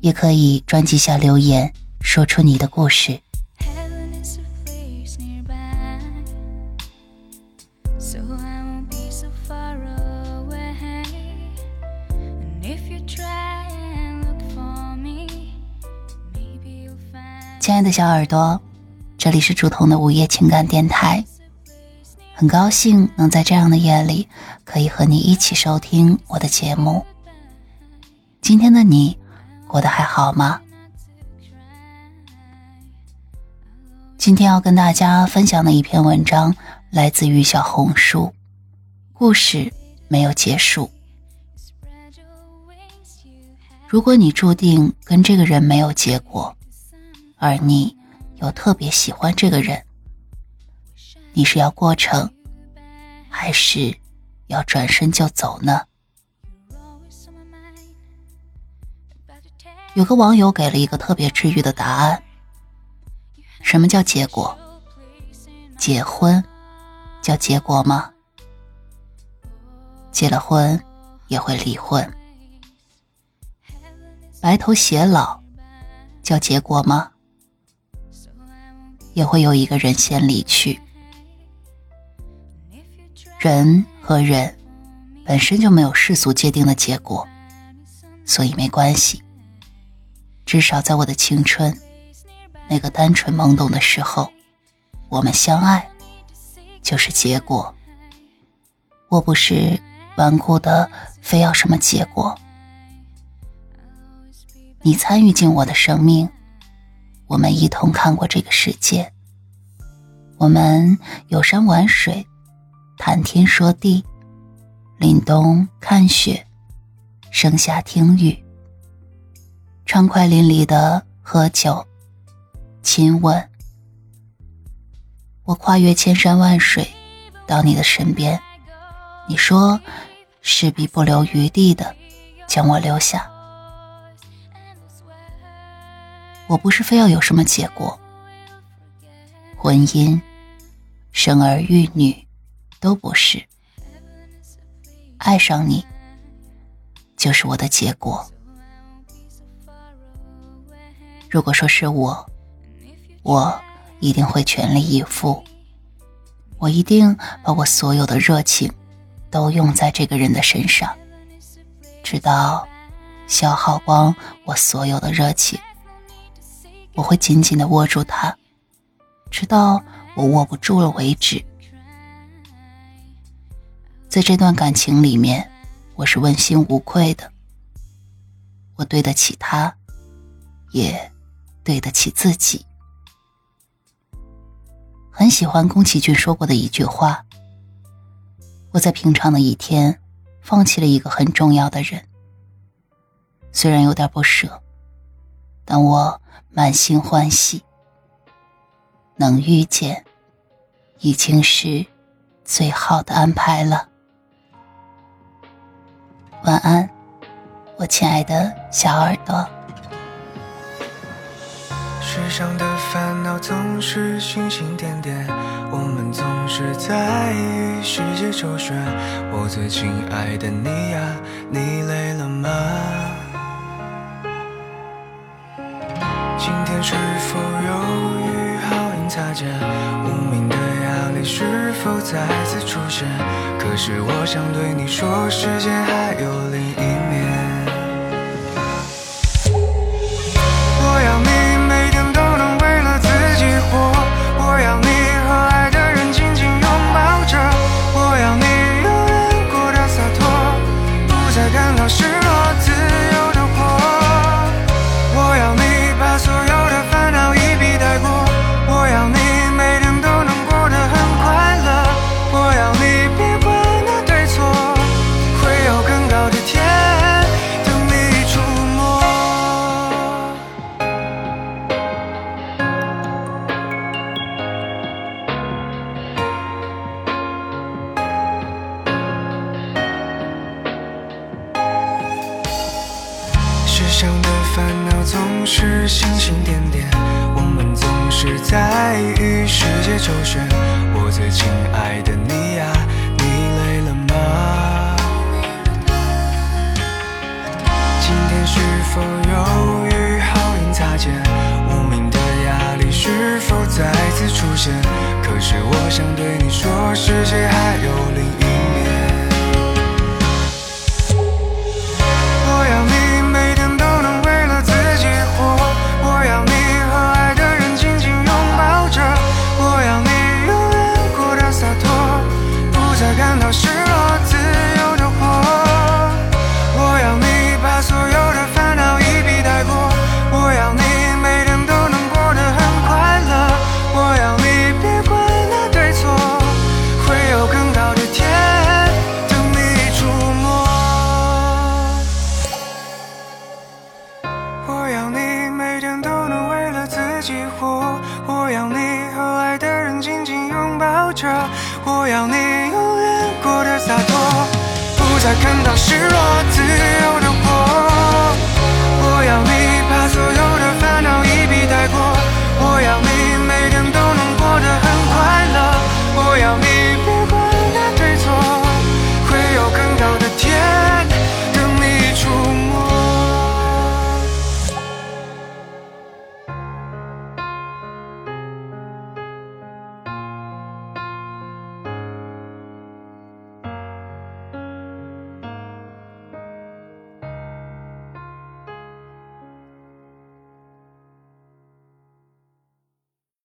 也可以专辑下留言，说出你的故事。亲爱的小耳朵，这里是竹筒的午夜情感电台。很高兴能在这样的夜里，可以和你一起收听我的节目。今天的你过得还好吗？今天要跟大家分享的一篇文章来自于小红书，故事没有结束。如果你注定跟这个人没有结果。而你又特别喜欢这个人，你是要过程，还是要转身就走呢？有个网友给了一个特别治愈的答案：什么叫结果？结婚叫结果吗？结了婚也会离婚，白头偕老叫结果吗？也会有一个人先离去。人和人本身就没有世俗界定的结果，所以没关系。至少在我的青春，那个单纯懵懂的时候，我们相爱就是结果。我不是顽固的非要什么结果。你参与进我的生命。我们一同看过这个世界，我们游山玩水，谈天说地，凛冬看雪，盛夏听雨，畅快淋漓的喝酒、亲吻。我跨越千山万水到你的身边，你说势必不留余地的将我留下。我不是非要有什么结果，婚姻、生儿育女都不是。爱上你就是我的结果。如果说是我，我一定会全力以赴，我一定把我所有的热情都用在这个人的身上，直到消耗光我所有的热情。我会紧紧的握住他，直到我握不住了为止。在这段感情里面，我是问心无愧的。我对得起他，也对得起自己。很喜欢宫崎骏说过的一句话：“我在平常的一天，放弃了一个很重要的人，虽然有点不舍，但我。”满心欢喜，能遇见，已经是最好的安排了。晚安，我亲爱的小耳朵。世上的烦恼总是星星点点，我们总是在与世界周旋。我最亲爱的你呀，你累了吗？今天是否有雨好运擦肩？无名的压力是否再次出现？可是我想对你说，世界还有另一世上的烦恼总是星星点点我们总是在与世界周旋。我最亲爱的你呀你累了吗？今天是否有雨好运擦肩？无名的压力是否再次出现？可是我想对你说世界还有另一